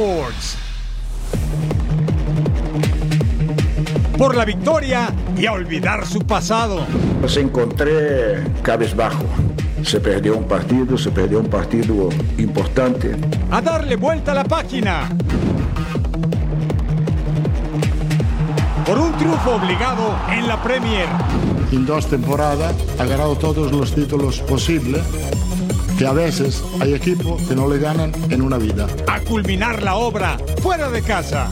Sports. Por la victoria y a olvidar su pasado. Los encontré cabizbajo. Se perdió un partido, se perdió un partido importante. A darle vuelta a la página. Por un triunfo obligado en la Premier. En dos temporadas ha ganado todos los títulos posibles que a veces hay equipos que no le ganan en una vida. A culminar la obra fuera de casa.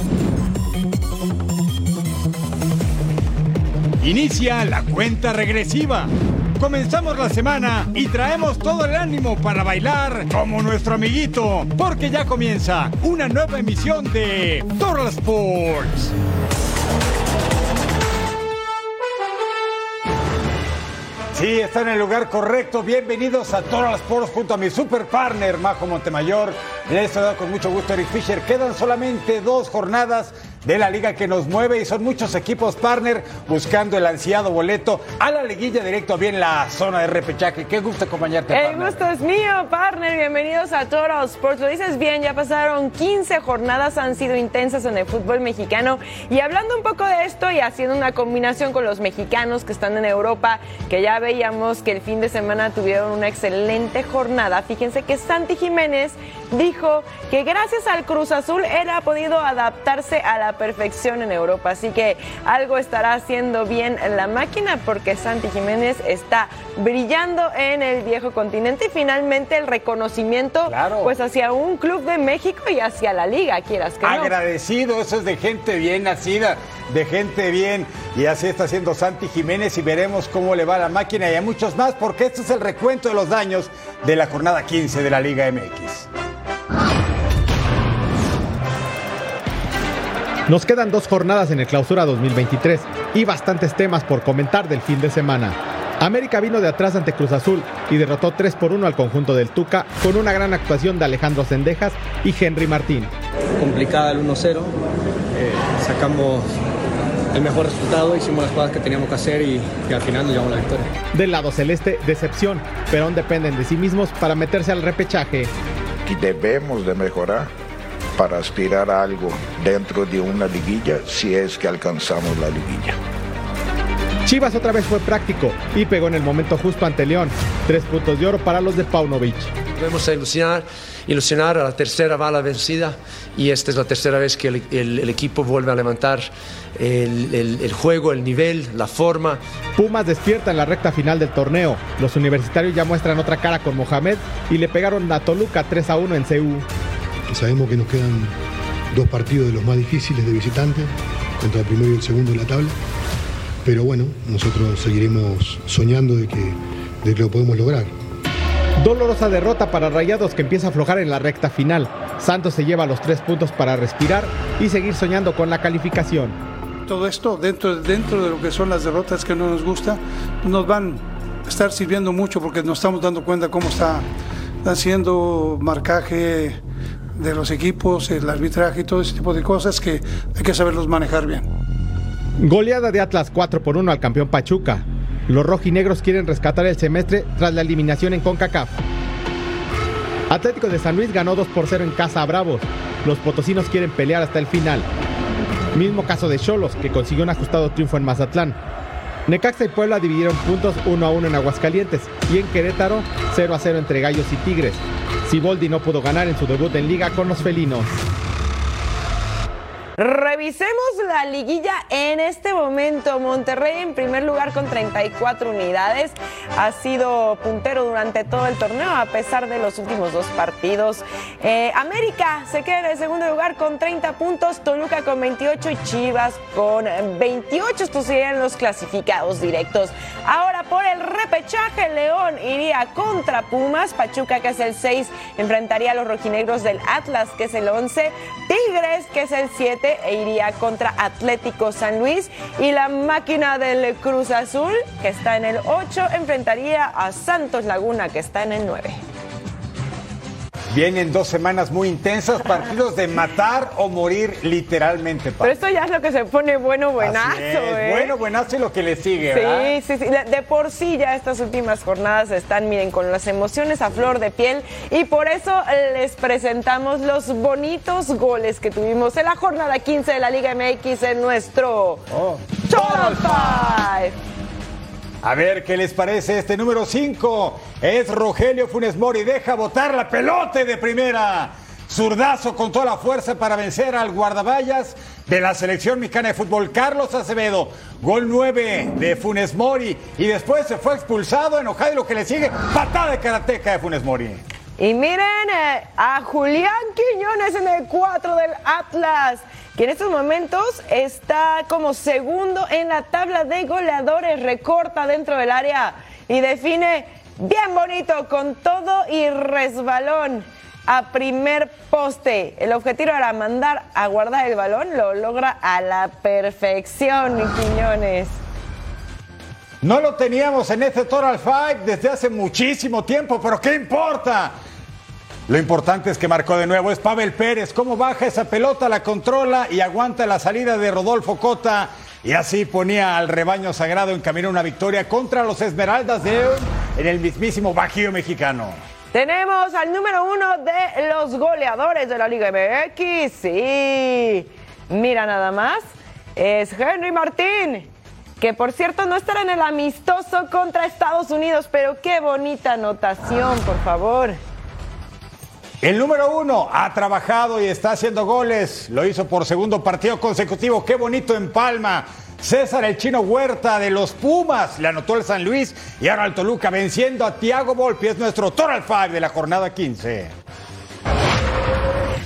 Inicia la cuenta regresiva. Comenzamos la semana y traemos todo el ánimo para bailar como nuestro amiguito, porque ya comienza una nueva emisión de Total Sports. Sí, está en el lugar correcto. Bienvenidos a Total Sports junto a mi super partner, Majo Montemayor. Les saludo con mucho gusto, Eric Fisher. Quedan solamente dos jornadas de la liga que nos mueve y son muchos equipos partner buscando el ansiado boleto a la liguilla directo bien la zona de repechaje. Qué gusto acompañarte. El gusto es mío, partner. Bienvenidos a Total Sports. Lo dices bien, ya pasaron 15 jornadas, han sido intensas en el fútbol mexicano. Y hablando un poco de esto y haciendo una combinación con los mexicanos que están en Europa, que ya veíamos que el fin de semana tuvieron una excelente jornada. Fíjense que Santi Jiménez dijo que gracias al Cruz Azul él ha podido adaptarse a la perfección en Europa. Así que algo estará haciendo bien la máquina porque Santi Jiménez está brillando en el viejo continente y finalmente el reconocimiento pues hacia un club de México y hacia la liga, quieras que no. Agradecido, eso es de gente bien nacida, de gente bien. Y así está haciendo Santi Jiménez y veremos cómo le va a la máquina y a muchos más porque este es el recuento de los daños de la jornada 15 de la Liga MX. Nos quedan dos jornadas en el clausura 2023 y bastantes temas por comentar del fin de semana. América vino de atrás ante Cruz Azul y derrotó 3 por 1 al conjunto del Tuca con una gran actuación de Alejandro Sendejas y Henry Martín. Complicada el 1-0, eh, sacamos el mejor resultado, hicimos las cosas que teníamos que hacer y, y al final nos llevamos la victoria. Del lado celeste, decepción, pero aún dependen de sí mismos para meterse al repechaje. Y debemos de mejorar para aspirar a algo dentro de una liguilla si es que alcanzamos la liguilla. Chivas otra vez fue práctico y pegó en el momento justo ante León. Tres puntos de oro para los de Paunovic. Debemos ilusionar, ilusionar a la tercera bala vencida y esta es la tercera vez que el, el- el equipo vuelve a levantar el, el- el juego, el nivel, la forma. Pumas despierta en la recta final del torneo. Los universitarios ya muestran otra cara con Mohamed y le pegaron a Toluca 3 a 1 en CU. Sabemos que nos quedan dos partidos de los más difíciles de visitante, contra el primero y el segundo de la tabla. Pero bueno, nosotros seguiremos soñando de que, de que lo podemos lograr. Dolorosa derrota para Rayados que empieza a aflojar en la recta final. Santos se lleva los tres puntos para respirar y seguir soñando con la calificación. Todo esto dentro, dentro de lo que son las derrotas que no nos gusta, nos van a estar sirviendo mucho porque nos estamos dando cuenta cómo está haciendo marcaje de los equipos, el arbitraje y todo ese tipo de cosas que hay que saberlos manejar bien. Goleada de Atlas 4 por 1 al campeón Pachuca. Los rojinegros quieren rescatar el semestre tras la eliminación en CONCACAF. Atlético de San Luis ganó 2 por 0 en casa a Bravos. Los potosinos quieren pelear hasta el final. Mismo caso de Cholos, que consiguió un ajustado triunfo en Mazatlán. Necaxa y Puebla dividieron puntos 1 a 1 en Aguascalientes y en Querétaro 0 a 0 entre Gallos y Tigres. Siboldi no pudo ganar en su debut en liga con los felinos. Revisemos la liguilla en este momento. Monterrey en primer lugar con 34 unidades. Ha sido puntero durante todo el torneo a pesar de los últimos dos partidos. Eh, América se queda en el segundo lugar con 30 puntos. Toluca con 28 y Chivas con 28. Estos serían los clasificados directos. Ahora por el repechaje, León iría contra Pumas. Pachuca, que es el 6, enfrentaría a los rojinegros del Atlas, que es el 11. Tigres, que es el 7, e iría contra Atlético San Luis. Y la máquina del Cruz Azul, que está en el 8, enfrentaría a Santos Laguna, que está en el 9. Vienen dos semanas muy intensas, partidos de matar o morir literalmente. Pero esto ya es lo que se pone bueno, buenazo. ¿eh? Bueno, buenazo y lo que le sigue. Sí, sí, sí. De por sí ya estas últimas jornadas están, miren, con las emociones a flor de piel y por eso les presentamos los bonitos goles que tuvimos en la jornada 15 de la Liga MX en nuestro oh. Total Five. A ver qué les parece este número 5. Es Rogelio Funes Mori. Deja botar la pelota de primera. Zurdazo con toda la fuerza para vencer al guardaballas de la selección mexicana de fútbol, Carlos Acevedo. Gol 9 de Funes Mori. Y después se fue expulsado, enojado y lo que le sigue, patada de karateca de Funes Mori. Y miren eh, a Julián Quiñones en el 4 del Atlas que en estos momentos está como segundo en la tabla de goleadores, recorta dentro del área y define bien bonito con todo y resbalón a primer poste. El objetivo era mandar a guardar el balón, lo logra a la perfección, Quiñones. No lo teníamos en este Total Fight desde hace muchísimo tiempo, pero ¿qué importa? Lo importante es que marcó de nuevo, es Pavel Pérez. Cómo baja esa pelota, la controla y aguanta la salida de Rodolfo Cota. Y así ponía al rebaño sagrado en camino a una victoria contra los Esmeraldas de en el mismísimo Bajío mexicano. Tenemos al número uno de los goleadores de la Liga MX. Sí, mira nada más. Es Henry Martín, que por cierto no estará en el amistoso contra Estados Unidos, pero qué bonita anotación, por favor. El número uno ha trabajado y está haciendo goles. Lo hizo por segundo partido consecutivo. Qué bonito en Palma. César el chino Huerta de los Pumas le anotó el San Luis y ahora el Toluca venciendo a Tiago Volpi. Es nuestro Total Five de la jornada 15.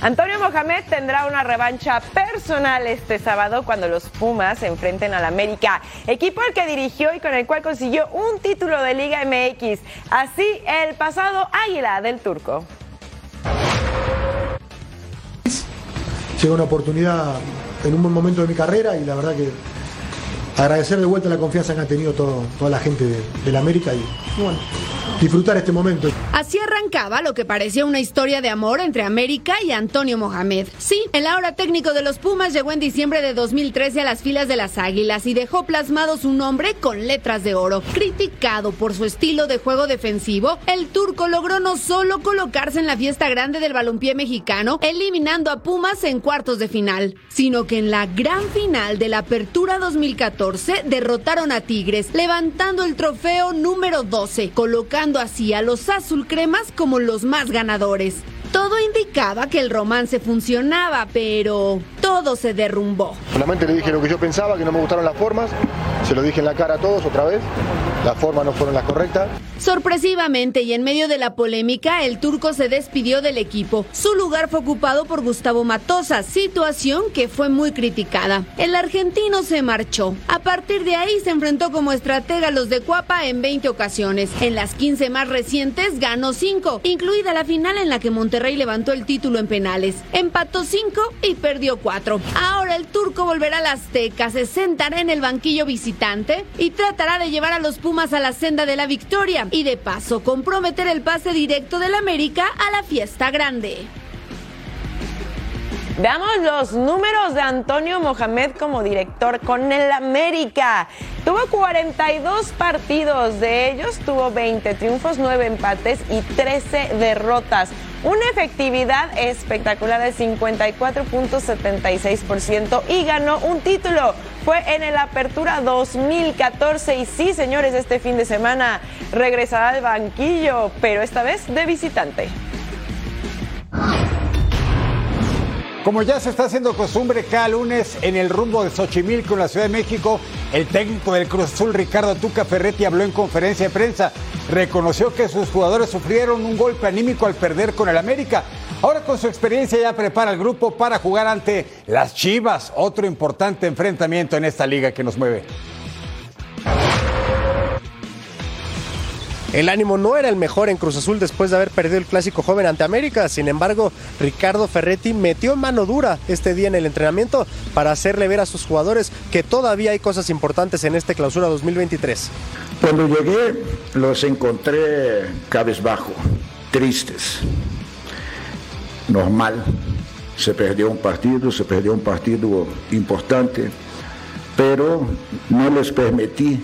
Antonio Mohamed tendrá una revancha personal este sábado cuando los Pumas se enfrenten al América, equipo al que dirigió y con el cual consiguió un título de Liga MX. Así el pasado Águila del Turco. Llega una oportunidad en un buen momento de mi carrera y la verdad que agradecer de vuelta la confianza que han tenido toda la gente de, la América y bueno, disfrutar este momento. Así arrancaba lo que parecía una historia de amor entre América y Antonio Mohamed. Sí, el ahora técnico de los Pumas llegó en diciembre de 2013 a las filas de las Águilas y dejó plasmado su nombre con letras de oro. Criticado por su estilo de juego defensivo, el turco logró no solo colocarse en la fiesta grande del balompié mexicano, eliminando a Pumas en cuartos de final, sino que en la gran final de la Apertura 2014 derrotaron a Tigres, levantando el trofeo número 12, colocando así a los azul cremas como los más ganadores. Todo indicaba que el romance funcionaba, pero todo se derrumbó. Solamente le dije lo que yo pensaba, que no me gustaron las formas, se lo dije en la cara a todos otra vez, las formas no fueron las correctas. Sorpresivamente y en medio de la polémica, el turco se despidió del equipo. Su lugar fue ocupado por Gustavo Matosa, situación que fue muy criticada. El argentino se marchó. A partir de ahí se enfrentó como estratega a los de Cuapa en 20 ocasiones. En las 15 más recientes ganó 5, incluida la final en la que Monterrey levantó el título en penales. Empató 5 y perdió 4. Ahora el turco volverá a la Azteca, se sentará en el banquillo visitante y tratará de llevar a los Pumas a la senda de la victoria y de paso comprometer el pase directo del América a la fiesta grande. Veamos los números de Antonio Mohamed como director con el América. Tuvo 42 partidos, de ellos tuvo 20 triunfos, 9 empates y 13 derrotas. Una efectividad espectacular de 54.76% y ganó un título. Fue en el Apertura 2014 y sí, señores, este fin de semana regresará al banquillo, pero esta vez de visitante. Como ya se está haciendo costumbre cada lunes en el rumbo de Xochimilco, en la Ciudad de México, el técnico del Cruz Azul, Ricardo Tuca Ferretti, habló en conferencia de prensa. Reconoció que sus jugadores sufrieron un golpe anímico al perder con el América. Ahora con su experiencia ya prepara el grupo para jugar ante las Chivas, otro importante enfrentamiento en esta liga que nos mueve. El ánimo no era el mejor en Cruz Azul después de haber perdido el clásico joven ante América. Sin embargo, Ricardo Ferretti metió mano dura este día en el entrenamiento para hacerle ver a sus jugadores que todavía hay cosas importantes en este clausura 2023. Cuando llegué los encontré cabezbajo, tristes. normal. Se perdió un partido, se perdió un partido importante, pero no les permití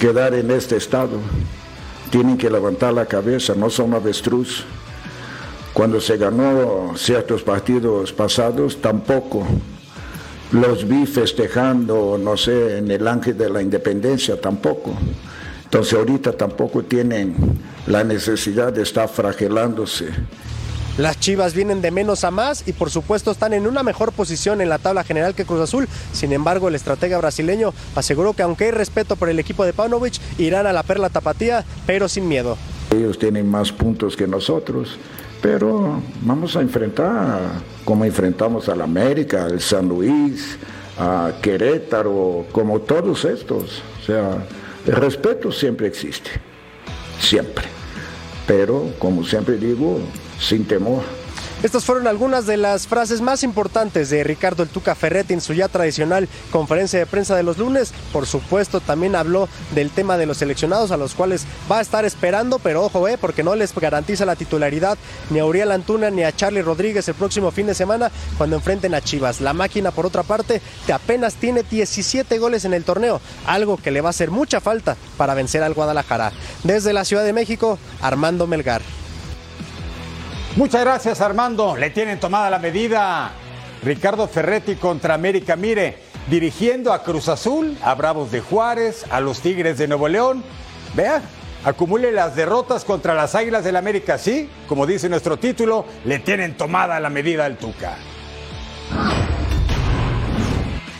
quedar en este estado. Tienen que levantar la cabeza, no son avestruz. Cuando se ganó ciertos partidos pasados, tampoco los vi festejando, no sé, en el Ángel de la Independencia, tampoco. Entonces ahorita tampoco tienen la necesidad de estar fragilándose. Las Chivas vienen de menos a más y por supuesto están en una mejor posición en la tabla general que Cruz Azul. Sin embargo, el estratega brasileño aseguró que aunque hay respeto por el equipo de Paunovic, irán a la perla tapatía, pero sin miedo. Ellos tienen más puntos que nosotros, pero vamos a enfrentar como enfrentamos al América, al San Luis, a Querétaro, como todos estos. O sea, el respeto siempre existe, siempre. Pero, como siempre digo, sin temor. Estas fueron algunas de las frases más importantes de Ricardo El Tuca Ferretti en su ya tradicional conferencia de prensa de los lunes. Por supuesto, también habló del tema de los seleccionados a los cuales va a estar esperando, pero ojo, eh, porque no les garantiza la titularidad ni a Uriel Antuna ni a Charlie Rodríguez el próximo fin de semana cuando enfrenten a Chivas. La máquina, por otra parte, que apenas tiene 17 goles en el torneo, algo que le va a hacer mucha falta para vencer al Guadalajara. Desde la Ciudad de México, Armando Melgar. Muchas gracias Armando. Le tienen tomada la medida. Ricardo Ferretti contra América. Mire, dirigiendo a Cruz Azul, a Bravos de Juárez, a los Tigres de Nuevo León. Vea, acumule las derrotas contra las Águilas del América. Sí, como dice nuestro título, le tienen tomada la medida al Tuca.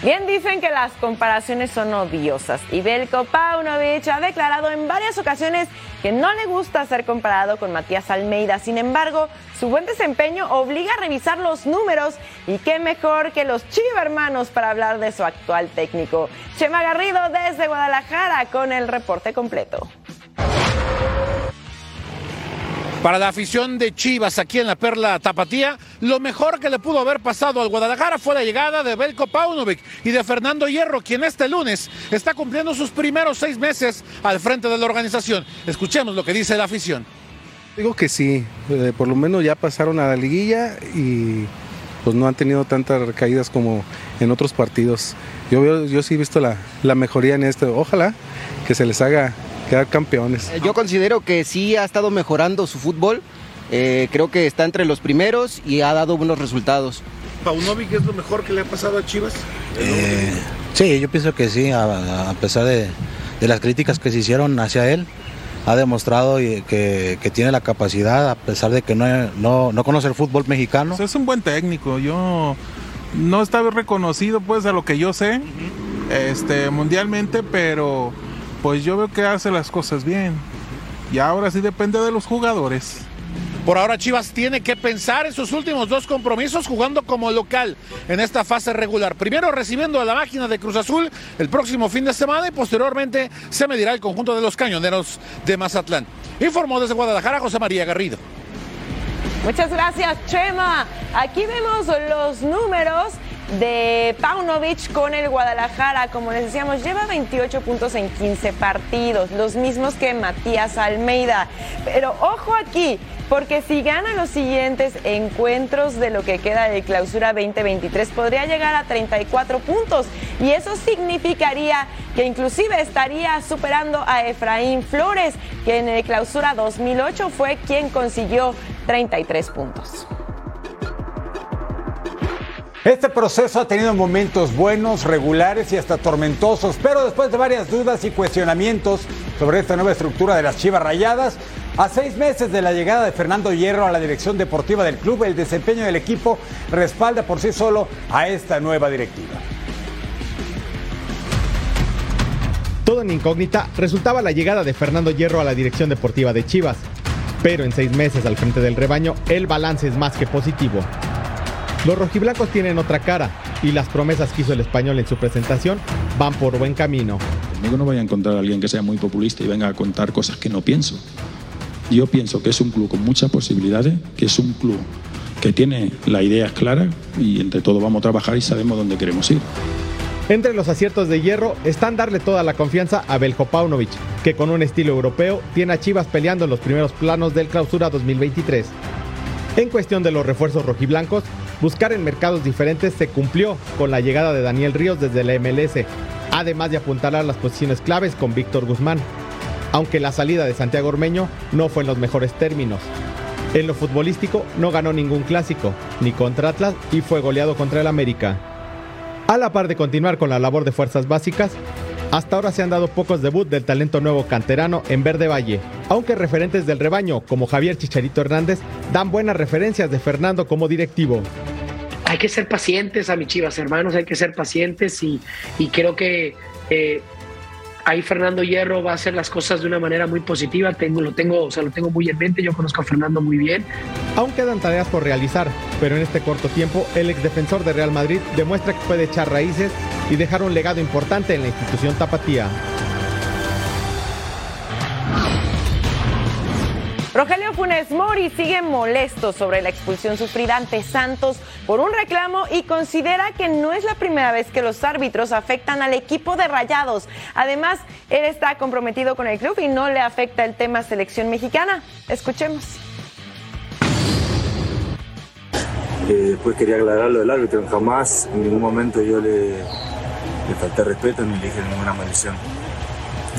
Bien dicen que las comparaciones son odiosas y Belko ha declarado en varias ocasiones que no le gusta ser comparado con Matías Almeida. Sin embargo, su buen desempeño obliga a revisar los números y qué mejor que los Chiva hermanos para hablar de su actual técnico. Chema Garrido desde Guadalajara con el reporte completo. Para la afición de Chivas aquí en la Perla Tapatía, lo mejor que le pudo haber pasado al Guadalajara fue la llegada de Belko Paunovic y de Fernando Hierro, quien este lunes está cumpliendo sus primeros seis meses al frente de la organización. Escuchemos lo que dice la afición. Digo que sí, eh, por lo menos ya pasaron a la liguilla y pues no han tenido tantas recaídas como en otros partidos. Yo, yo sí he visto la, la mejoría en esto. Ojalá que se les haga quedar campeones. Yo considero que sí ha estado mejorando su fútbol. Eh, creo que está entre los primeros y ha dado buenos resultados. ¿Paunovic es lo mejor que le ha pasado a Chivas? Eh, sí, yo pienso que sí, a, a pesar de, de, las críticas que se hicieron hacia él, ha demostrado que, que tiene la capacidad, a pesar de que no, no, no conoce el fútbol mexicano. Pues es un buen técnico, yo no está reconocido pues a lo que yo sé, este, mundialmente, pero pues yo veo que hace las cosas bien. Y ahora sí depende de los jugadores. Por ahora Chivas tiene que pensar en sus últimos dos compromisos jugando como local en esta fase regular. Primero recibiendo a la máquina de Cruz Azul el próximo fin de semana y posteriormente se medirá el conjunto de los cañoneros de Mazatlán. Informó desde Guadalajara José María Garrido. Muchas gracias, Chema. Aquí vemos los números de Paunovic con el Guadalajara. Como les decíamos, lleva 28 puntos en 15 partidos, los mismos que Matías Almeida. Pero ojo aquí, porque si gana los siguientes encuentros de lo que queda de clausura 2023, podría llegar a 34 puntos. Y eso significaría que inclusive estaría superando a Efraín Flores, que en el clausura 2008 fue quien consiguió 33 puntos. Este proceso ha tenido momentos buenos, regulares y hasta tormentosos, pero después de varias dudas y cuestionamientos sobre esta nueva estructura de las Chivas Rayadas, a seis meses de la llegada de Fernando Hierro a la dirección deportiva del club, el desempeño del equipo respalda por sí solo a esta nueva directiva. Todo en incógnita resultaba la llegada de Fernando Hierro a la dirección deportiva de Chivas, pero en seis meses al frente del rebaño el balance es más que positivo. Los rojiblancos tienen otra cara y las promesas que hizo el español en su presentación van por buen camino. Conmigo no voy a encontrar a alguien que sea muy populista y venga a contar cosas que no pienso. Yo pienso que es un club con muchas posibilidades, que es un club que tiene las ideas claras y entre todos vamos a trabajar y sabemos dónde queremos ir. Entre los aciertos de hierro están darle toda la confianza a Beljo Paunovic, que con un estilo europeo tiene a Chivas peleando en los primeros planos del clausura 2023. En cuestión de los refuerzos rojiblancos, buscar en mercados diferentes se cumplió con la llegada de Daniel Ríos desde la MLS, además de apuntalar las posiciones claves con Víctor Guzmán, aunque la salida de Santiago Ormeño no fue en los mejores términos. En lo futbolístico no ganó ningún clásico, ni contra Atlas y fue goleado contra el América. A la par de continuar con la labor de fuerzas básicas, hasta ahora se han dado pocos debuts del talento nuevo canterano en Verde Valle, aunque referentes del rebaño como Javier Chicharito Hernández dan buenas referencias de Fernando como directivo. Hay que ser pacientes a mis chivas hermanos, hay que ser pacientes y, y creo que eh, ahí Fernando Hierro va a hacer las cosas de una manera muy positiva, tengo, lo, tengo, o sea, lo tengo muy en mente, yo conozco a Fernando muy bien. Aún quedan tareas por realizar, pero en este corto tiempo el exdefensor de Real Madrid demuestra que puede echar raíces y dejar un legado importante en la institución tapatía. Rogelio Funes Mori sigue molesto sobre la expulsión sufrida ante Santos por un reclamo y considera que no es la primera vez que los árbitros afectan al equipo de Rayados. Además, él está comprometido con el club y no le afecta el tema selección mexicana. Escuchemos. Eh, después quería aclarar lo del árbitro. Jamás, en ningún momento yo le, le falté respeto ni le dije ninguna maldición.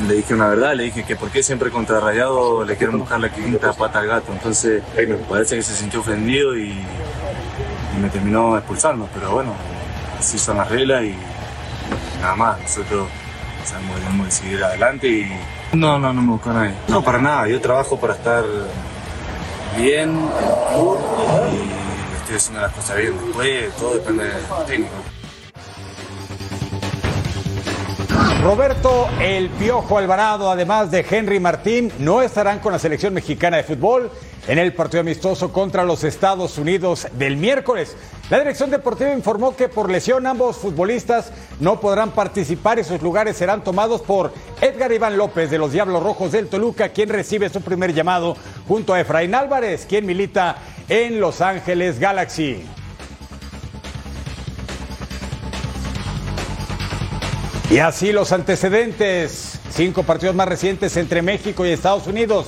Le dije una verdad, le dije que por qué siempre contra Rayado le quieren buscar la quinta pata al gato. Entonces parece que se sintió ofendido y, y me terminó expulsando. Pero bueno, así son las reglas y nada más. Nosotros sabemos que debemos de seguir adelante y no, no, no me busca nadie. No, para nada. Yo trabajo para estar bien en el club y estoy haciendo las cosas bien. Después todo depende del técnico. Roberto El Piojo Alvarado, además de Henry Martín, no estarán con la selección mexicana de fútbol en el partido amistoso contra los Estados Unidos del miércoles. La dirección deportiva informó que por lesión ambos futbolistas no podrán participar y sus lugares serán tomados por Edgar Iván López de los Diablos Rojos del Toluca, quien recibe su primer llamado junto a Efraín Álvarez, quien milita en Los Ángeles Galaxy. Y así los antecedentes, cinco partidos más recientes entre México y Estados Unidos.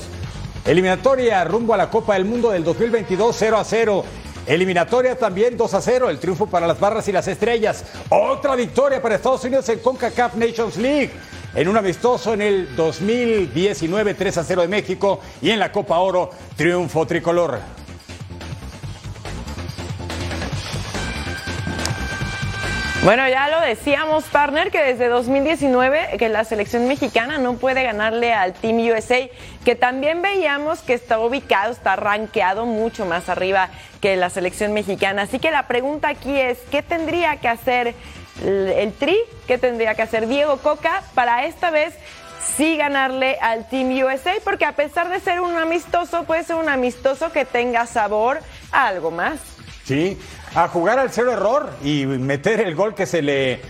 Eliminatoria rumbo a la Copa del Mundo del 2022 0 a 0. Eliminatoria también 2 a 0, el triunfo para las barras y las estrellas. Otra victoria para Estados Unidos en CONCACAF Nations League. En un amistoso en el 2019 3 a 0 de México y en la Copa Oro triunfo tricolor. Bueno, ya lo decíamos, partner, que desde 2019 que la selección mexicana no puede ganarle al Team USA, que también veíamos que está ubicado, está rankeado mucho más arriba que la selección mexicana. Así que la pregunta aquí es, ¿qué tendría que hacer el Tri? ¿Qué tendría que hacer Diego Coca para esta vez sí ganarle al Team USA? Porque a pesar de ser un amistoso, puede ser un amistoso que tenga sabor a algo más. Sí, a jugar al cero error y meter el gol que se le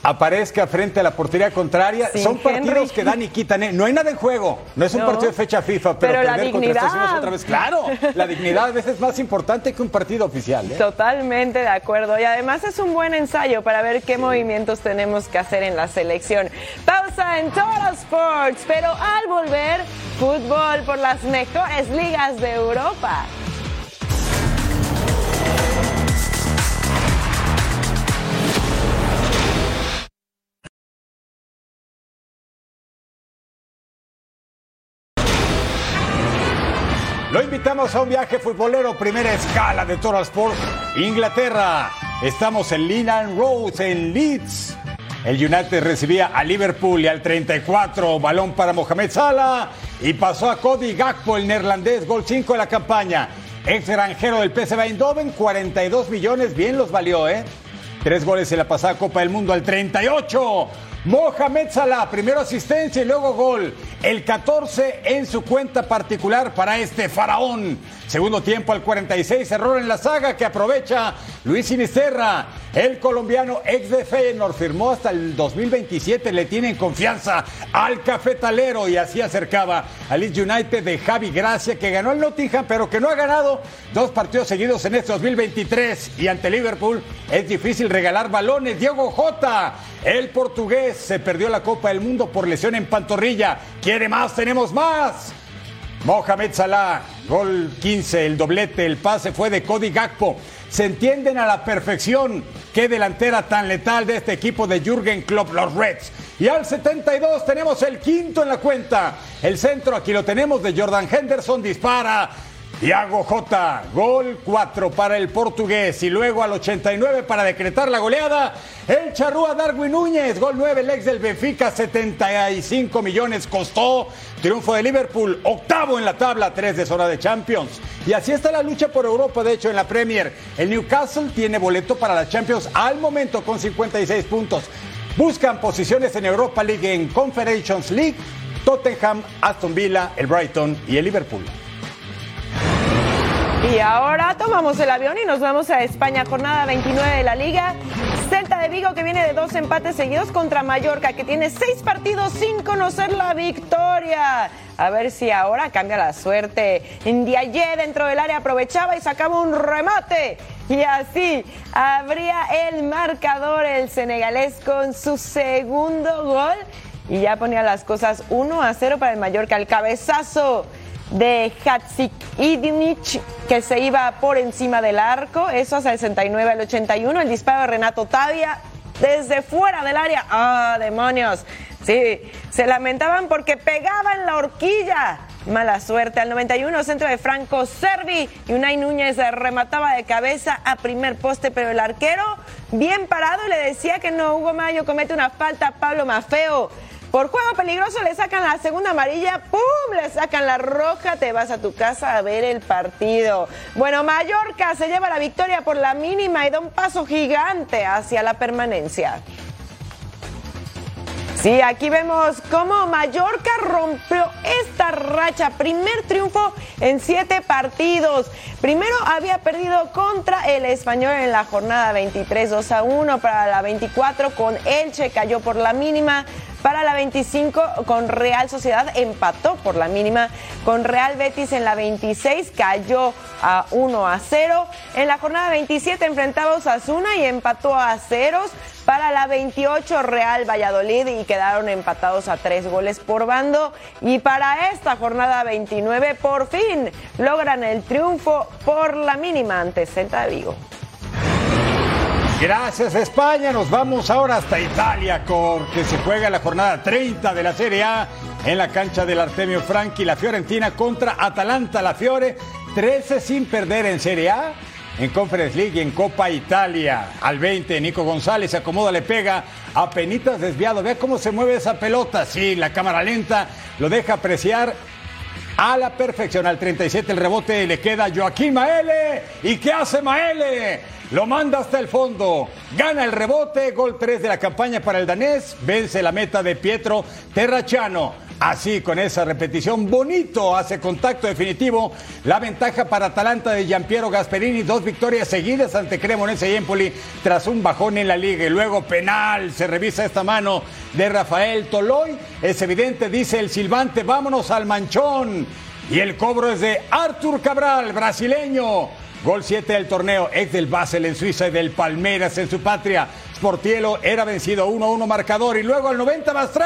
aparezca frente a la portería contraria. Son partidos que dan y quitan. ¿eh? No hay nada en juego. No es un No. partido de fecha FIFA, pero, Pero la perder contra Estados otra vez. Claro, la dignidad a veces es más importante que un partido oficial. ¿eh? Totalmente de acuerdo. Y además es un buen ensayo para ver qué movimientos tenemos que hacer en la selección. Pausa en Total Sports, pero al volver, fútbol por las mejores ligas de Europa. Lo invitamos a un viaje futbolero, primera escala de Total Sport, Inglaterra. Estamos en Leland Road, en Leeds. El United recibía a Liverpool y al 34, balón para Mohamed Salah. Y pasó a Cody Gakpo, el neerlandés, gol 5 de la campaña. Extranjero del PSV Eindhoven, 42 millones, bien los valió, ¿eh? Tres goles en la pasada Copa del Mundo al 38. Mohamed Salah, primero asistencia y luego gol. El 14 en su cuenta particular para este faraón. Segundo tiempo al 46, error en la saga que aprovecha Luis Sinisterra. El colombiano ex de Feyenoord firmó hasta el 2027, le tienen confianza al cafetalero y así acercaba al Leeds United de Javi Gracia que ganó el Nottingham pero que no ha ganado dos partidos seguidos en este 2023 y ante Liverpool es difícil regalar balones. Diego Jota, el portugués, se perdió la Copa del Mundo por lesión en pantorrilla. ¿Quiere más? Tenemos más. Mohamed Salah, gol 15, el doblete, el pase fue de Cody Gakpo. Se entienden a la perfección qué delantera tan letal de este equipo de Jürgen Klopp, los Reds. Y al 72 tenemos el quinto en la cuenta. El centro, aquí lo tenemos de Jordan Henderson, dispara. Thiago J, gol 4 para el portugués y luego al 89 para decretar la goleada, el charrúa Darwin Núñez, gol 9, el ex del Benfica, 75 millones costó, triunfo de Liverpool, octavo en la tabla, 3 de zona de Champions. Y así está la lucha por Europa, de hecho en la Premier, el Newcastle tiene boleto para la Champions al momento con 56 puntos. Buscan posiciones en Europa League, en Conference League, Tottenham, Aston Villa, el Brighton y el Liverpool. Y ahora tomamos el avión y nos vamos a España, jornada 29 de la Liga. Celta de Vigo que viene de dos empates seguidos contra Mallorca, que tiene seis partidos sin conocer la victoria. A ver si ahora cambia la suerte. Ndiaye dentro del área aprovechaba y sacaba un remate. Y así abría el marcador el senegalés con su segundo gol. Y ya ponía las cosas 1 a 0 para el Mallorca. El cabezazo de Hatzik Idnich que se iba por encima del arco, eso el 69 al 81, el disparo de Renato Tavia desde fuera del área, ¡ah, demonios! Sí, se lamentaban porque pegaban la horquilla. Mala suerte. Al 91, centro de Franco Servi. Y Unai Núñez remataba de cabeza a primer poste, pero el arquero, bien parado, le decía que no, Hugo Mayo comete una falta a Pablo Mafeo. Por juego peligroso le sacan la segunda amarilla, ¡pum! Le sacan la roja, te vas a tu casa a ver el partido. Bueno, Mallorca se lleva la victoria por la mínima y da un paso gigante hacia la permanencia. Sí, aquí vemos cómo Mallorca rompió esta racha. Primer triunfo en siete partidos. Primero había perdido contra el español en la jornada 23, 2 a 1. Para la 24 con Elche cayó por la mínima. Para la 25 con Real Sociedad empató por la mínima. Con Real Betis en la 26 cayó a 1 a 0. En la jornada 27 enfrentaba a Osasuna y empató a ceros. Para la 28 Real Valladolid y quedaron empatados a tres goles por bando. Y para esta jornada 29 por fin logran el triunfo por la mínima ante Celta de Vigo. Gracias España, nos vamos ahora hasta Italia porque se juega la jornada 30 de la Serie A en la cancha del Artemio Franchi, la Fiorentina contra Atalanta, la Fiore, 13 sin perder en Serie A, en Conference League y en Copa Italia. Al 20, Nico González se acomoda, le pega a penitas desviado, ve cómo se mueve esa pelota, sí, la cámara lenta lo deja apreciar a la perfección. Al 37 el rebote le queda Joaquín Maele. ¿Y qué hace Maele? Lo manda hasta el fondo. Gana el rebote. Gol 3 de la campaña para el danés. Vence la meta de Pietro Terracciano. Así, con esa repetición, bonito, hace contacto definitivo. La ventaja para Atalanta de Giampiero Gasperini, dos victorias seguidas ante Cremonese y Empoli tras un bajón en la liga. Y luego penal, se revisa esta mano de Rafael Toloy. Es evidente, dice el silbante, vámonos al manchón. Y el cobro es de Artur Cabral, brasileño. Gol 7 del torneo, ex del Basel en Suiza y del Palmeiras en su patria. Sportielo era vencido 1-1 marcador. Y luego al 90 más 3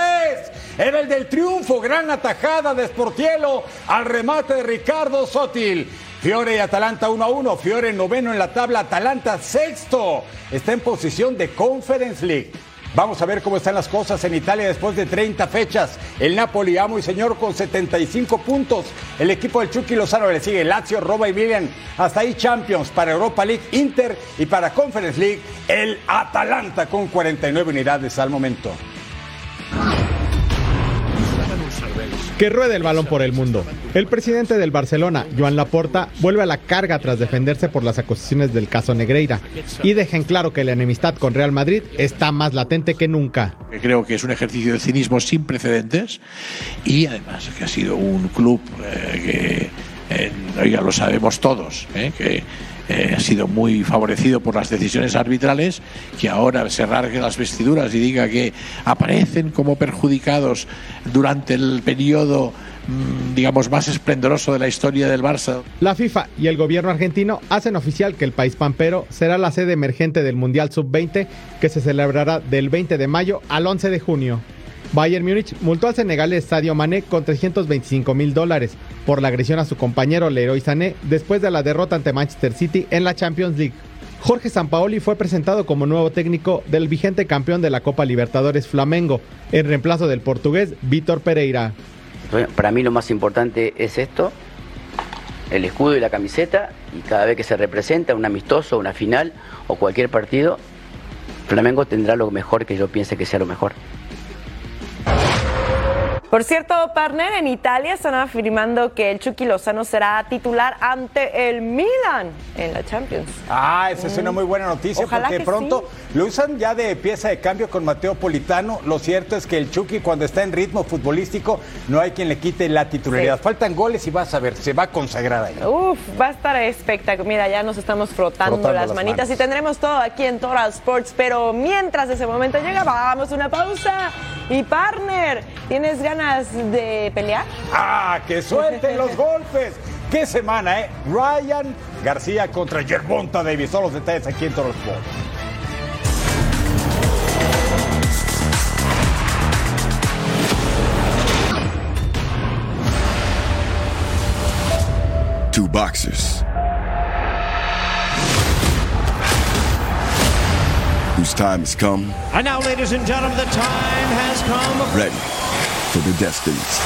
era el del triunfo, gran atajada de Sportielo al remate de Ricardo Sotil. Fiore y Atalanta 1 1, Fiore noveno en la tabla, Atalanta sexto, está en posición de Conference League. Vamos a ver cómo están las cosas en Italia después de 30 fechas. El Napoli, amo y señor, con 75 puntos. El equipo del Chucky Lozano le sigue Lazio, Roma y Milan. Hasta ahí Champions para Europa League, Inter y para Conference League, el Atalanta con 49 unidades al momento. Que ruede el balón por el mundo. El presidente del Barcelona, Joan Laporta, vuelve a la carga tras defenderse por las acusaciones del caso Negreira y dejen claro que la enemistad con Real Madrid está más latente que nunca. Creo que es un ejercicio de cinismo sin precedentes y además que ha sido un club eh, que, eh, ya lo sabemos todos, eh, que eh, ha sido muy favorecido por las decisiones arbitrales, que ahora se rasgue las vestiduras y diga que aparecen como perjudicados durante el periodo mm, digamos, más esplendoroso de la historia del Barça. La FIFA y el gobierno argentino hacen oficial que el país pampero será la sede emergente del Mundial Sub-20 que se celebrará del 20 de mayo al 11 de junio. Bayern Múnich multó al Senegal el Estadio Mané con 325 mil dólares por la agresión a su compañero Leroy Sané después de la derrota ante Manchester City en la Champions League. Jorge Sampaoli fue presentado como nuevo técnico del vigente campeón de la Copa Libertadores Flamengo, en reemplazo del portugués Víctor Pereira. Para mí lo más importante es esto, el escudo y la camiseta, y cada vez que se representa un amistoso, una final o cualquier partido, Flamengo tendrá lo mejor que yo piense que sea lo mejor. Por cierto, partner, en Italia están afirmando que el Chucky Lozano será titular ante el Milan en la Champions. Ah, esa es una muy buena noticia Ojalá porque que pronto lo usan ya de pieza de cambio con Mateo Politano. Lo cierto es que el Chucky cuando está en ritmo futbolístico no hay quien le quite la titularidad. Sí. Faltan goles y vas a ver, se va a consagrar ahí. Uf, va a estar espectacular. Mira, ya nos estamos frotando, Frotando las, las manitas manos. y tendremos todo aquí en Total Sports. Pero mientras ese momento llega, vamos a una pausa. Y partner, ¿tienes ganas de pelear? ¡Ah, que suelten los golpes! ¡Qué semana, eh! Ryan García contra Gervonta Davis. Son los detalles aquí en Toro Sports. Two boxers whose time has come, And now, ladies and gentlemen, the time has come. ready for their destinies.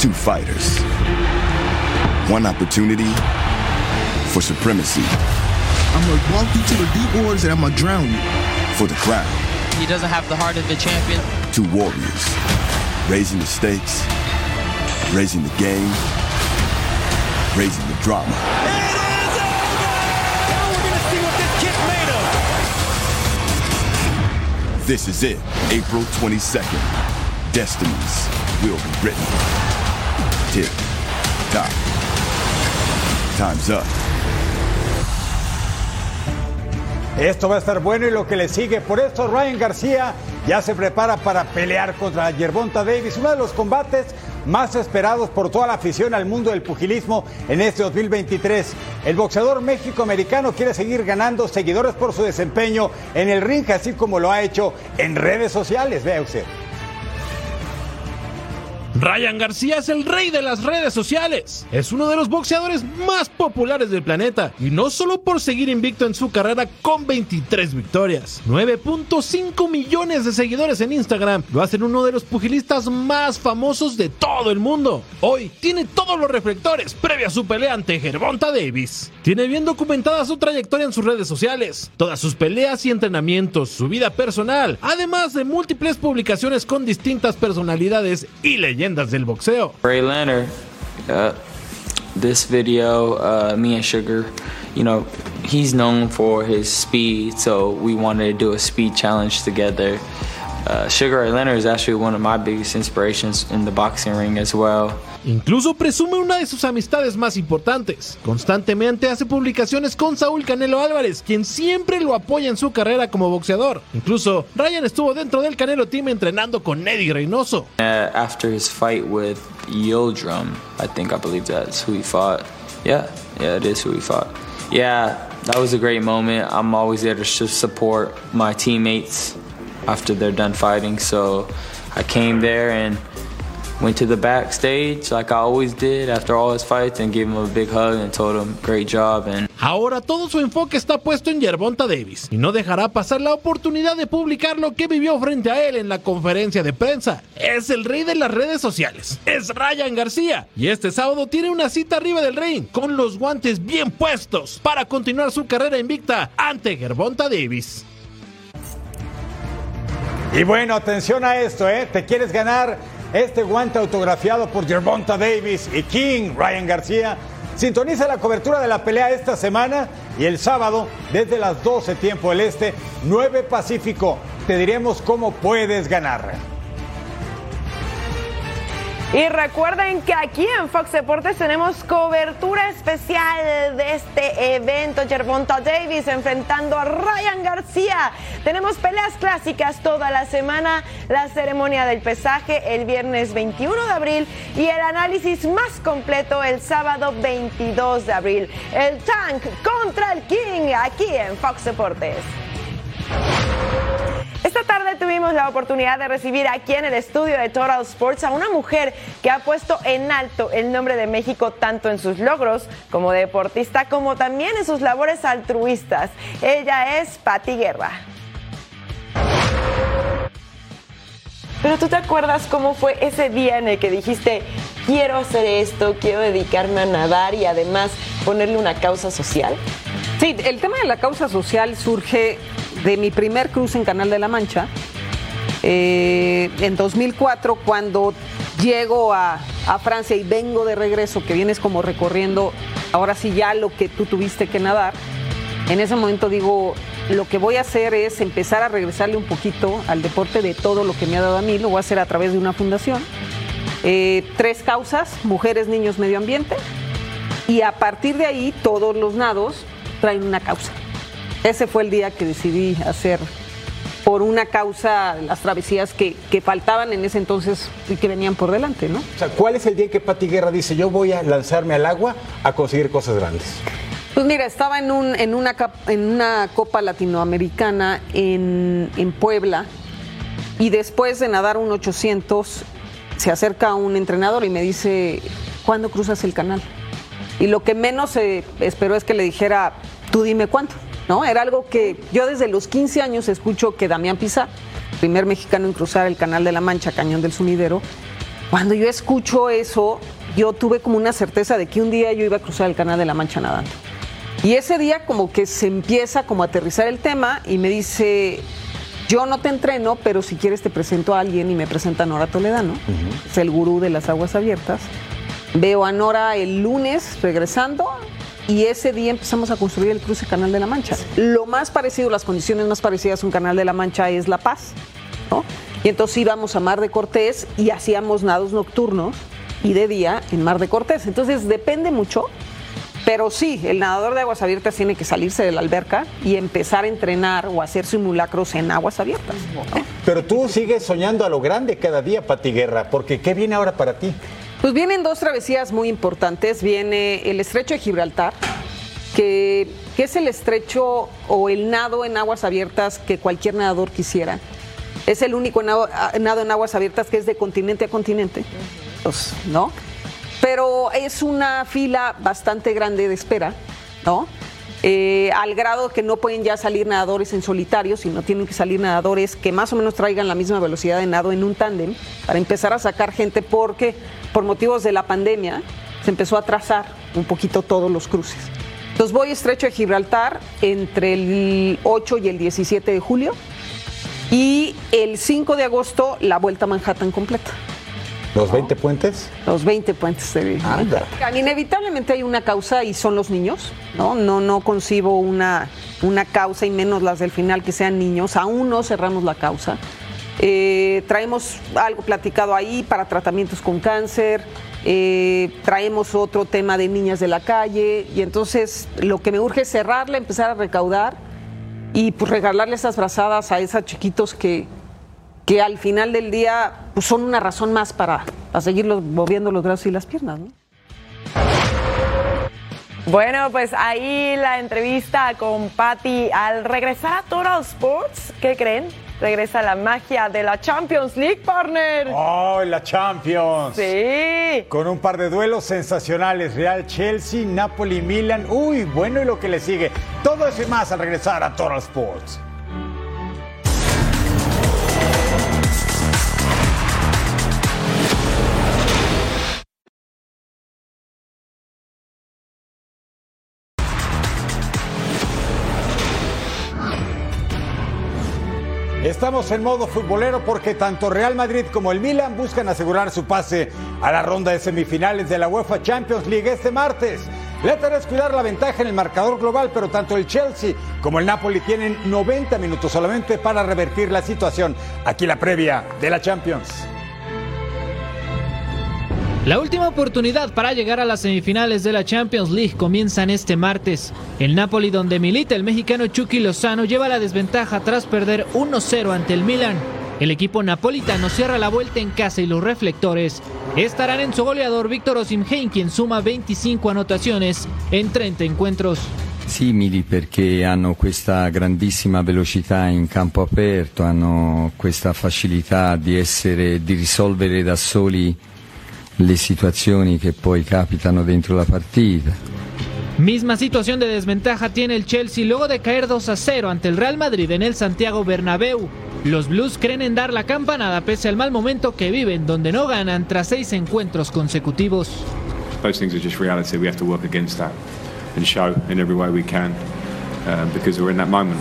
Two fighters, one opportunity for supremacy, I'm gonna walk you to the deep waters and I'm gonna drown you. for the crown. He doesn't have the heart of the champion. Two warriors, raising the stakes, raising the game, raising the drama. This is it, April 22nd. Destinies will be written. Tick, tock. Time's up. Esto va a estar bueno y lo que le sigue. Por esto Ryan García ya se prepara para pelear contra Gervonta Davis, uno de los combates más esperados por toda la afición al mundo del pugilismo en este 2023. El boxeador méxico-americano quiere seguir ganando seguidores por su desempeño en el ring, así como lo ha hecho en redes sociales. Vea usted. Ryan García es el rey de las redes sociales. Es uno de los boxeadores más populares del planeta. Y no solo por seguir invicto en su carrera con 23 victorias. 9.5 millones de seguidores en Instagram lo hacen uno de los pugilistas más famosos de todo el mundo. Hoy tiene todos los reflectores previa a su pelea ante Gervonta Davis. Tiene bien documentada su trayectoria en sus redes sociales, todas sus peleas y entrenamientos, su vida personal, además de múltiples publicaciones con distintas personalidades y leyendas del boxeo. Ray Leonard, uh, this video, uh, me and Sugar, you know, he's known for his speed, so we wanted to do a speed challenge together. Uh, Sugar Ray Leonard is actually one of my biggest inspirations in the boxing ring as well. Incluso presume una de sus amistades más importantes. Constantemente hace publicaciones con Saúl Canelo Álvarez, quien siempre lo apoya en su carrera como boxeador. Incluso Ryan estuvo dentro del Canelo Team entrenando con Eddie Reynoso. Uh, after his fight with Yildrum, I think I believe that's who he fought. Yeah, yeah, it is who he fought. Yeah, that was a great moment. I'm always there to support my teammates after they're done fighting. So I came there and went to the backstage like I always did after all his fights and gave him a big hug and told him great job and Ahora todo su enfoque está puesto en Gervonta Davis y no dejará pasar la oportunidad de publicar lo que vivió frente a él en la conferencia de prensa. Es el rey de las redes sociales, es Ryan García y este sábado tiene una cita arriba del ring con los guantes bien puestos para continuar su carrera invicta ante Gervonta Davis. Y bueno, atención a esto, ¿eh? ¿Te quieres ganar este guante autografiado por Gervonta Davis y King Ryan García? Sintoniza la cobertura de la pelea esta semana y el sábado, desde las 12 tiempo del Este, 9 Pacífico, te diremos cómo puedes ganar. Y recuerden que aquí en Fox Deportes tenemos cobertura especial de este evento. Gervonta Davis enfrentando a Ryan García. Tenemos peleas clásicas toda la semana, la ceremonia del pesaje el viernes 21 de abril y el análisis más completo el sábado 22 de abril. El Tank contra el King aquí en Fox Deportes. Esta tarde tuvimos la oportunidad de recibir aquí en el estudio de Total Sports a una mujer que ha puesto en alto el nombre de México tanto en sus logros como deportista como también en sus labores altruistas. Ella es Patti Guerra. Pero tú te acuerdas cómo fue ese día en el que dijiste, quiero hacer esto, quiero dedicarme a nadar y además ponerle una causa social? Sí, el tema de la causa social surge de mi primer cruce en Canal de la Mancha, eh, en 2004, cuando llego a, a Francia y vengo de regreso, que vienes como recorriendo, ahora sí ya lo que tú tuviste que nadar, en ese momento digo, lo que voy a hacer es empezar a regresarle un poquito al deporte de todo lo que me ha dado a mí, lo voy a hacer a través de una fundación. Eh, tres causas, mujeres, niños, medio ambiente, y a partir de ahí todos los nados traen una causa. Ese fue el día que decidí hacer por una causa las travesías que, que faltaban en ese entonces y que venían por delante, ¿no? O sea, ¿cuál es el día que Pati Guerra dice yo voy a lanzarme al agua a conseguir cosas grandes? Pues mira, estaba en, un, en, una, cap- en una Copa Latinoamericana en, en Puebla y después de nadar un 800 se acerca un entrenador y me dice, ¿cuándo cruzas el canal? Y lo que menos se esperó es que le dijera, tú dime cuánto, ¿no? Era algo que yo desde los 15 años escucho que Damián Pizar, primer mexicano en cruzar el canal de la Mancha, Cañón del Sumidero, cuando yo escucho eso, yo tuve como una certeza de que un día yo iba a cruzar el canal de la Mancha nadando. Y ese día como que se empieza como a aterrizar el tema y me dice, yo no te entreno, pero si quieres te presento a alguien y me presenta a Nora Toledano, es el gurú de las aguas abiertas. Veo a Nora el lunes regresando y ese día empezamos a construir el cruce Canal de la Mancha. Lo más parecido, las condiciones más parecidas a un Canal de la Mancha es La Paz, ¿no? Y entonces íbamos a Mar de Cortés y hacíamos nados nocturnos y de día en Mar de Cortés. Entonces depende mucho pero sí, el nadador de aguas abiertas tiene que salirse de la alberca y empezar a entrenar o hacer simulacros en aguas abiertas. Pero tú sigues soñando a lo grande cada día, Pati Guerra, porque ¿qué viene ahora para ti? Pues vienen dos travesías muy importantes. Viene el estrecho de Gibraltar, que, es el estrecho o el nado en aguas abiertas que cualquier nadador quisiera. Es el único nado, nado en aguas abiertas que es de continente a continente. Pues, ¿no? Pero es una fila bastante grande de espera, ¿no? Eh, al grado que no pueden ya salir nadadores en solitario, sino tienen que salir nadadores que más o menos traigan la misma velocidad de nado en un tándem para empezar a sacar gente porque por motivos de la pandemia se empezó a atrasar un poquito todos los cruces. Entonces voy estrecho de Gibraltar entre el 8 y el 17 de julio y el 5 de agosto la vuelta a Manhattan completa. ¿Los 20 puentes? Los 20 puentes de Anda. Inevitablemente hay una causa y son los niños, ¿no? No, no concibo una, una causa y menos las del final que sean niños. Aún no cerramos la causa. Eh, traemos algo platicado ahí para tratamientos con cáncer. eh, traemos otro tema de niñas de la calle. Y entonces lo que me urge es cerrarla, empezar a recaudar y pues regalarle esas brazadas a esos chiquitos que, que al final del día pues, son una razón más para, para seguir moviendo los brazos y las piernas. ¿no? Bueno, pues ahí la entrevista con Patty. Al regresar a Total Sports, ¿qué creen? Regresa la magia de la Champions League, partner. ¡Oh, la Champions! Sí. Con un par de duelos sensacionales, Real Chelsea, Napoli, Milan. Uy, bueno y lo que le sigue. Todo eso y más al regresar a Total Sports. Estamos en modo futbolero porque tanto Real Madrid como el Milan buscan asegurar su pase a la ronda de semifinales de la UEFA Champions League este martes. La tarea es cuidar la ventaja en el marcador global, pero tanto el Chelsea como el Napoli tienen 90 minutos solamente para revertir la situación. Aquí la previa de la Champions. La última oportunidad para llegar a las semifinales de la Champions League comienzan este martes. El Napoli, donde milita el mexicano Chucky Lozano, lleva la desventaja tras perder 1-0 ante el Milan. El equipo napolitano cierra la vuelta en casa y los reflectores estarán en su goleador Víctor Osimhen, quien suma 25 anotaciones en 30 encuentros. simili perché hanno questa grandissima velocità in campo aperto, hanno questa facilità di, essere, di risolvere da soli le situazioni che poi capitano dentro la partita. Misma situación de desventaja tiene el Chelsea luego de caer 2 a 0 ante el Real Madrid en el Santiago Bernabéu. Los Blues creen en dar la campanada pese al mal momento que viven, donde no ganan tras seis encuentros consecutivos. Those things are just reality. We have to work against that and show in every way we can uh, because we're in that moment.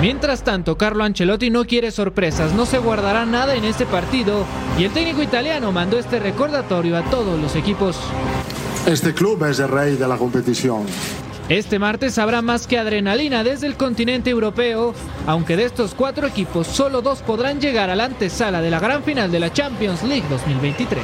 Mientras tanto, Carlo Ancelotti no quiere sorpresas, no se guardará nada en este partido y el técnico italiano mandó este recordatorio a todos los equipos. Este club es el rey de la competición. Este martes habrá más que adrenalina desde el continente europeo, aunque de estos cuatro equipos solo dos podrán llegar a la antesala de la gran final de la Champions League 2023.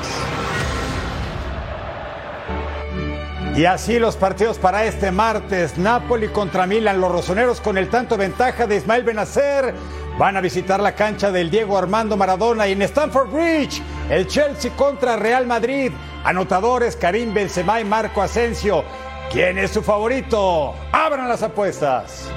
Y así los partidos para este martes. Napoli contra Milan. Los rosoneros con el tanto ventaja de Ismael Benacer van a visitar la cancha del Diego Armando Maradona y en Stamford Bridge el Chelsea contra Real Madrid. Anotadores Karim Benzema y Marco Asensio. ¿Quién es su favorito? Abran las apuestas.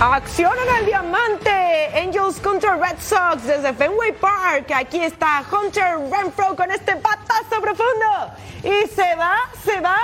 Acción en el diamante. Contra Red Sox desde Fenway Park. Aquí está Hunter Renfro con este batazo profundo. Y se va, se va,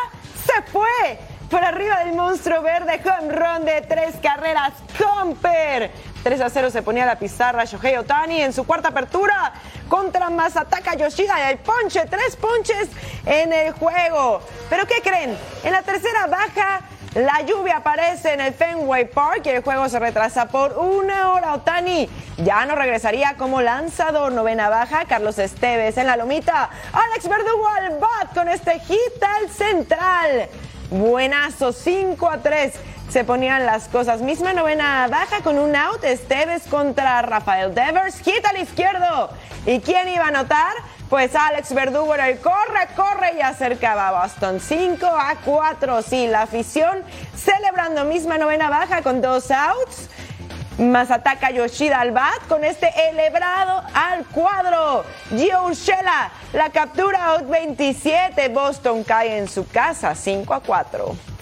se fue. Por arriba del monstruo verde, home run de tres carreras. Comper. 3 a 0 se ponía la pizarra Shohei Otani en su cuarta apertura contra Masataka Yoshida. Y el ponche, tres ponches en el juego. ¿Pero qué creen? En la tercera baja la lluvia aparece en el Fenway Park y el juego se retrasa por una hora. Otani ya no regresaría como lanzador. Novena baja, Carlos Esteves en la lomita. Alex Verdugo al bat con este hit al central. Buenazo, 5 a 3 se ponían las cosas. Misma novena baja con un out. Esteves contra Rafael Devers. Hit al izquierdo. ¿Y quién iba a anotar? Pues Alex Verdugo en el corre, corre y acercaba a Boston. 5 a 4. Sí, la afición celebrando misma novena baja con dos outs. Masataka Yoshida al bat con este elebrado al cuadro. Gio Urshela la captura out 27. Boston cae en su casa 5 a 4.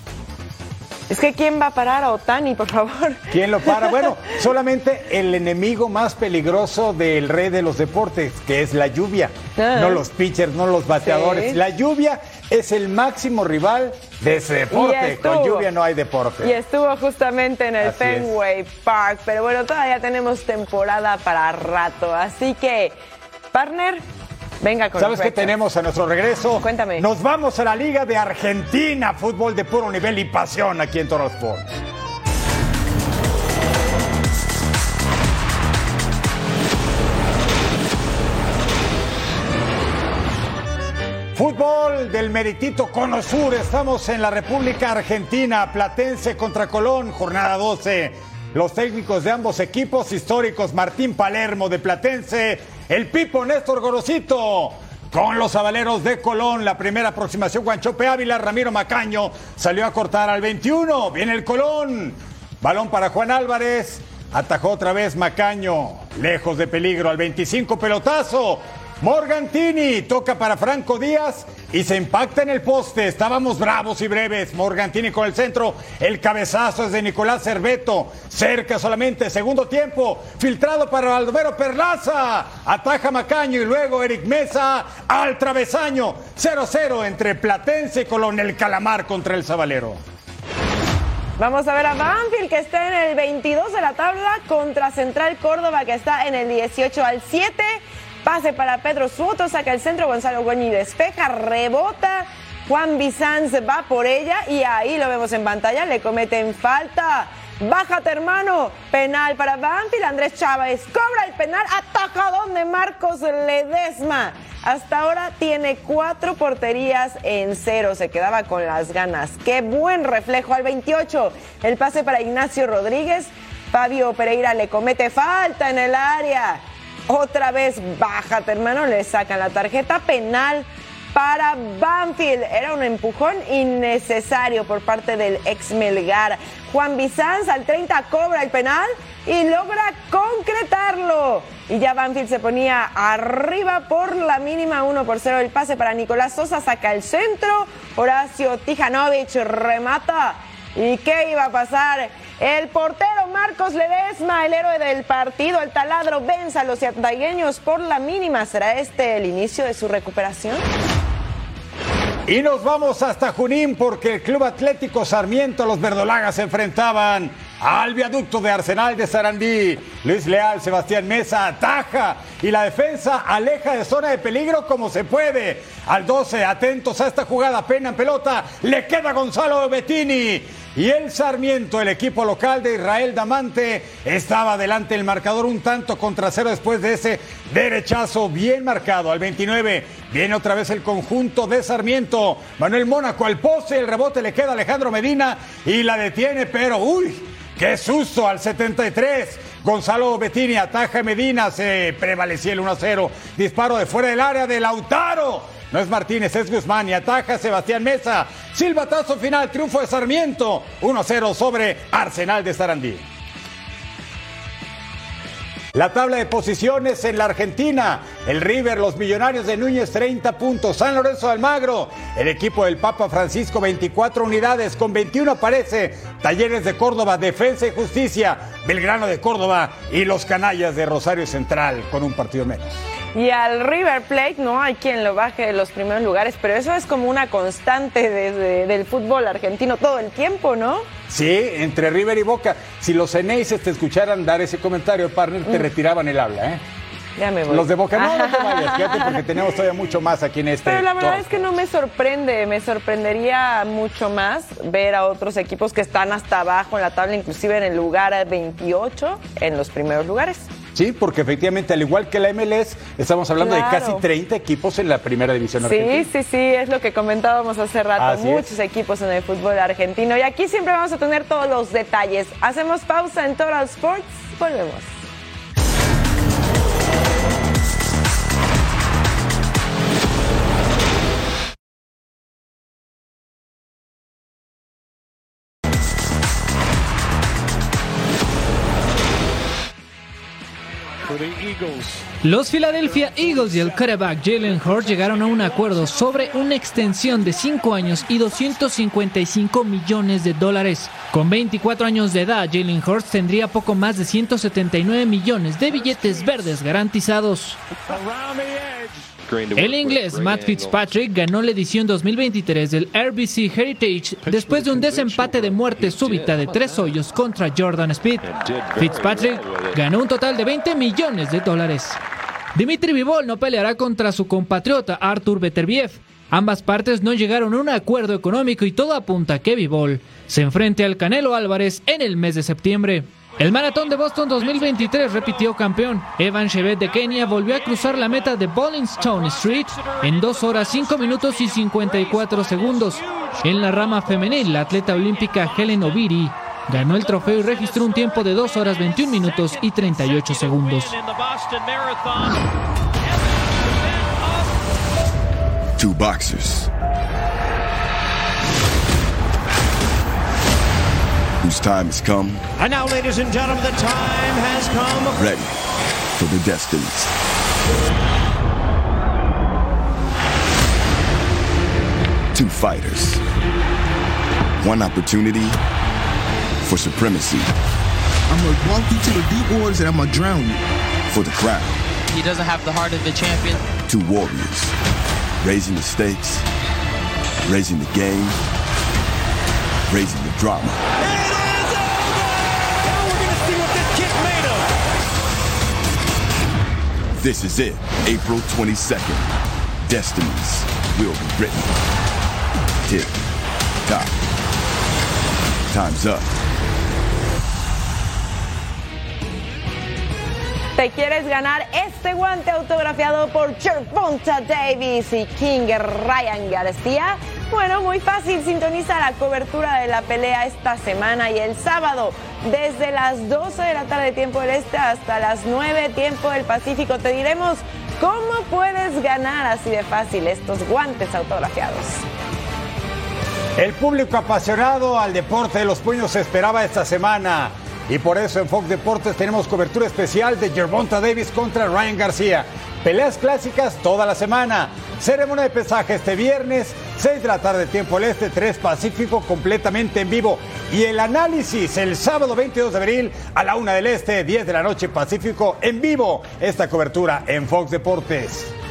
Es que ¿quién va a parar a Otani, por favor? ¿Quién lo para? Bueno, solamente el enemigo más peligroso del rey de los deportes, que es la lluvia. Ah. No los pitchers, no los bateadores. Sí. La lluvia es el máximo rival de ese deporte. Con lluvia no hay deporte. Y estuvo justamente en el Así es. Fenway Park. Pero bueno, todavía tenemos temporada para rato. Así que, partner, venga con ¿Sabes qué tenemos a nuestro regreso? Cuéntame. Nos vamos a la Liga de Argentina, fútbol de puro nivel y pasión aquí en Toro Sports. Fútbol del meritito Cono Sur. Estamos en la República Argentina. Platense contra Colón, jornada 12. Los técnicos de ambos equipos históricos, Martín Palermo de Platense, el Pipo Néstor Gorosito. Con los avaleros de Colón, la primera aproximación, Guanchope Ávila, Ramiro Macaño salió a cortar al 21. Viene el Colón. Balón para Juan Álvarez. Atajó otra vez Macaño. Lejos de peligro al 25, pelotazo. Morgantini toca para Franco Díaz y se impacta en el poste. Estábamos bravos y breves. Morgantini con el centro. El cabezazo es de Nicolás Cerveto. Cerca solamente. Segundo tiempo. Filtrado para Baldomero Perlaza. Ataja Macaño y luego Eric Mesa al travesaño. 0-0 entre Platense y Colón. El Calamar contra el Zabalero. Vamos a ver a Banfield que está en el 22 de la tabla contra Central Córdoba que está en el 18 al 7. Pase para Pedro Soto, saca el centro, Gonzalo Goñi despeja, rebota. Juan Bizanz va por ella y ahí lo vemos en pantalla, le cometen falta. Bájate, hermano. Penal para Banfield. Andrés Chávez cobra el penal. Atajadón de Marcos Ledesma. Hasta ahora tiene cuatro porterías en cero. Se quedaba con las ganas. Qué buen reflejo al 28. El pase para Ignacio Rodríguez. Fabio Pereira le comete falta en el área. Otra vez, bájate, hermano. Le sacan la tarjeta penal para Banfield. Era un empujón innecesario por parte del ex Melgar. Juan Bizanz al 30 cobra el penal y logra concretarlo. Y ya Banfield se ponía arriba por la mínima 1 por 0. El pase para Nicolás Sosa saca el centro. Horacio Tijanovic remata. ¿Y qué iba a pasar? El portero Marcos Ledesma, el héroe del partido, el taladro vence a los yatagueños por la mínima. ¿Será este el inicio de su recuperación? Y nos vamos hasta Junín porque el Club Atlético Sarmiento, los verdolagas se enfrentaban al viaducto de Arsenal de Sarandí. Luis Leal, Sebastián Mesa ataja y la defensa aleja de zona de peligro como se puede. Al 12, atentos a esta jugada, pena en pelota, le queda Gonzalo Bettini. Y el Sarmiento, el equipo local de Israel Damante, estaba delante del marcador un tanto contra cero después de ese derechazo bien marcado. Al 29 viene otra vez el conjunto de Sarmiento. Manuel Mónaco al poste, el rebote le queda a Alejandro Medina y la detiene, pero uy, ¡Qué susto! Al 73. Gonzalo Bettini ataja a Medina. Se prevalecía el 1-0. Disparo de fuera del área de Lautaro. No es Martínez, es Guzmán y ataja Sebastián Mesa. Silbatazo final, triunfo de Sarmiento. 1-0 sobre Arsenal de Sarandí. La tabla de posiciones en la Argentina. El River, los Millonarios de Núñez, 30 puntos. San Lorenzo de Almagro. El equipo del Papa Francisco, 24 unidades. Con 21 aparece Talleres de Córdoba, Defensa y Justicia. Belgrano de Córdoba y los Canallas de Rosario Central con un partido menos. Y al River Plate no hay quien lo baje de los primeros lugares, pero eso es como una constante desde del fútbol argentino todo el tiempo, ¿no? Sí, entre River y Boca. Si los Eneises te escucharan dar ese comentario, partner, te retiraban el habla, ¿eh? Ya me voy. Los de Boca, no, no te vayas, quédate porque tenemos todavía mucho más aquí en este. Pero la verdad top. es que no me sorprende, me sorprendería mucho más ver a otros equipos que están hasta abajo en la tabla, inclusive en el lugar 28, en los primeros lugares. Sí, porque efectivamente, al igual que la MLS, estamos hablando de casi 30 equipos en la primera división Sí, argentina. sí, sí, es lo que comentábamos hace rato. Así Muchos equipos en el fútbol argentino. Y aquí siempre vamos a tener todos los detalles. Hacemos pausa en Total Sports. Volvemos. Los Philadelphia Eagles y el quarterback Jalen Hurts llegaron a un acuerdo sobre una extensión de 5 años y 255 millones de dólares. Con 24 años de edad, Jalen Hurts tendría poco más de 179 millones de billetes verdes garantizados. El inglés Matt Fitzpatrick ganó la edición 2023 del RBC Heritage después de un desempate de muerte súbita de tres hoyos contra Jordan Speed. Fitzpatrick ganó un total de 20 millones de dólares. Dimitri Vivol no peleará contra su compatriota Artur Beterbiev. Ambas partes no llegaron a un acuerdo económico y todo apunta a que Vivol se enfrente al Canelo Álvarez en el mes de septiembre. El maratón de Boston 2023 repitió campeón. Evan Chevet de Kenia volvió a cruzar la meta de Bowling Stone Street en 2 horas 5 minutos y 54 segundos. En la rama femenil, la atleta olímpica Helen Obiri ganó el trofeo y registró un tiempo de 2 horas 21 minutos y 38 segundos. Two boxers. Whose time has come, And now, ladies and gentlemen, the time has come. ready for the destinies. Two fighters. One opportunity for supremacy. I'm gonna walk you to the deep waters and I'm gonna drown you. For the crown. He doesn't have the heart of a champion. Two warriors. Raising the stakes. Raising the game. Raising the drama. This is it. April 22nd. Destinies will be written. Tick. Tock. Time's up. ¿Te quieres ganar este guante autografiado por Cherponta Davis y King Ryan García? Bueno, muy fácil, sintoniza la cobertura de la pelea esta semana y el sábado desde las 12 de la tarde tiempo del Este hasta las 9 tiempo del Pacífico te diremos ¿Cómo puedes ganar así de fácil estos guantes autografiados? El público apasionado al deporte de los puños esperaba esta semana. Y por eso en Fox Deportes tenemos cobertura especial de Gervonta Davis contra Ryan García. Peleas clásicas toda la semana. Ceremonia de pesaje este viernes, 6 de la tarde tiempo del Este, 3 Pacífico, completamente en vivo. Y el análisis el sábado 22 de abril a la 1 del Este, 10 de la noche Pacífico, en vivo. Esta cobertura en Fox Deportes.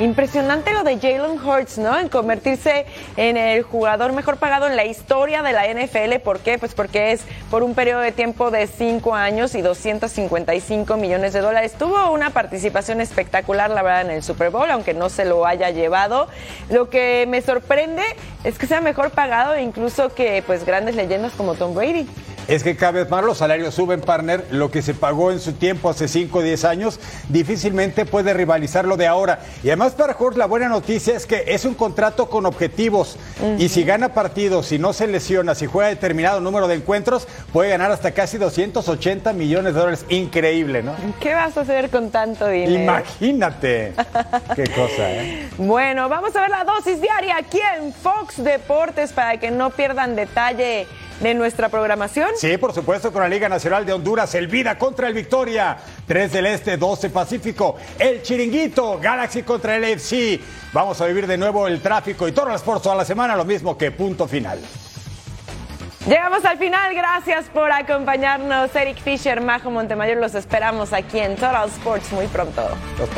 Impresionante lo de Jalen Hurts, ¿no? En convertirse en el jugador mejor pagado en la historia de la NFL. ¿Por qué? Pues porque es por un periodo de tiempo de 5 años y 255 millones de dólares. Tuvo una participación espectacular, la verdad, en el Super Bowl, aunque no se lo haya llevado. Lo que me sorprende es que sea mejor pagado incluso que pues grandes leyendas como Tom Brady. Es que cada vez más los salarios suben, partner. Lo que se pagó en su tiempo hace 5 o 10 años difícilmente puede rivalizar lo de ahora. Y además para Hurts la buena noticia es que es un contrato con objetivos. Y si gana partidos, si no se lesiona, si juega determinado número de encuentros, puede ganar hasta casi 280 millones de dólares. Increíble, ¿no? ¿Qué vas a hacer con tanto dinero? Imagínate. Qué cosa, ¿eh? Bueno, vamos a ver la dosis diaria aquí en Fox Deportes para que no pierdan detalle de nuestra programación. Sí, por supuesto, con la Liga Nacional de Honduras, el Vida contra el Victoria, 3 del Este, 12 Pacífico, el Chiringuito, Galaxy contra el FC. Vamos a vivir de nuevo el tráfico y todos los sports toda la semana, lo mismo que punto final. Llegamos al final, gracias por acompañarnos. Eric Fisher, Majo Montemayor, los esperamos aquí en Total Sports muy pronto. Los